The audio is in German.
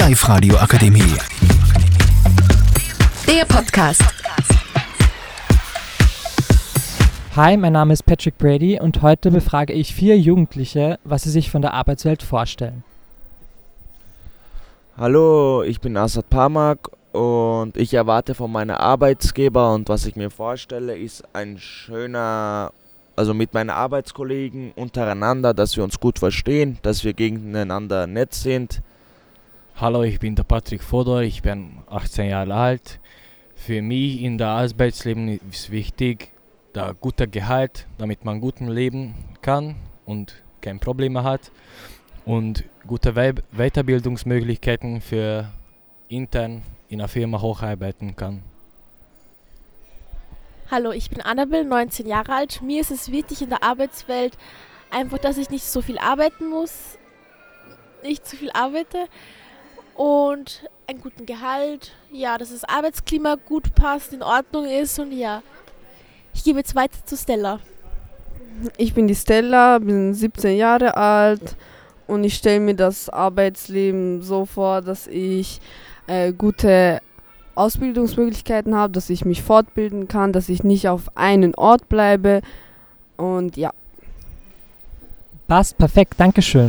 Live-Radio Akademie. Der Podcast. Hi, mein Name ist Patrick Brady und heute befrage ich vier Jugendliche, was sie sich von der Arbeitswelt vorstellen. Hallo, ich bin Asad Pamak und ich erwarte von meinem Arbeitsgeber und was ich mir vorstelle, ist ein schöner, also mit meinen Arbeitskollegen untereinander, dass wir uns gut verstehen, dass wir gegeneinander nett sind. Hallo, ich bin der Patrick Fodor, ich bin 18 Jahre alt. Für mich in der Arbeitsleben ist wichtig, der gute Gehalt, damit man gut leben kann und keine Probleme hat und gute Weiterbildungsmöglichkeiten für intern in der Firma hocharbeiten kann. Hallo, ich bin Annabel, 19 Jahre alt. Mir ist es wichtig in der Arbeitswelt einfach, dass ich nicht so viel arbeiten muss, nicht zu viel arbeite und einen guten Gehalt, ja, dass das Arbeitsklima gut passt, in Ordnung ist und ja. Ich gebe jetzt weiter zu Stella. Ich bin die Stella, bin 17 Jahre alt und ich stelle mir das Arbeitsleben so vor, dass ich äh, gute Ausbildungsmöglichkeiten habe, dass ich mich fortbilden kann, dass ich nicht auf einen Ort bleibe und ja. Passt perfekt, Dankeschön.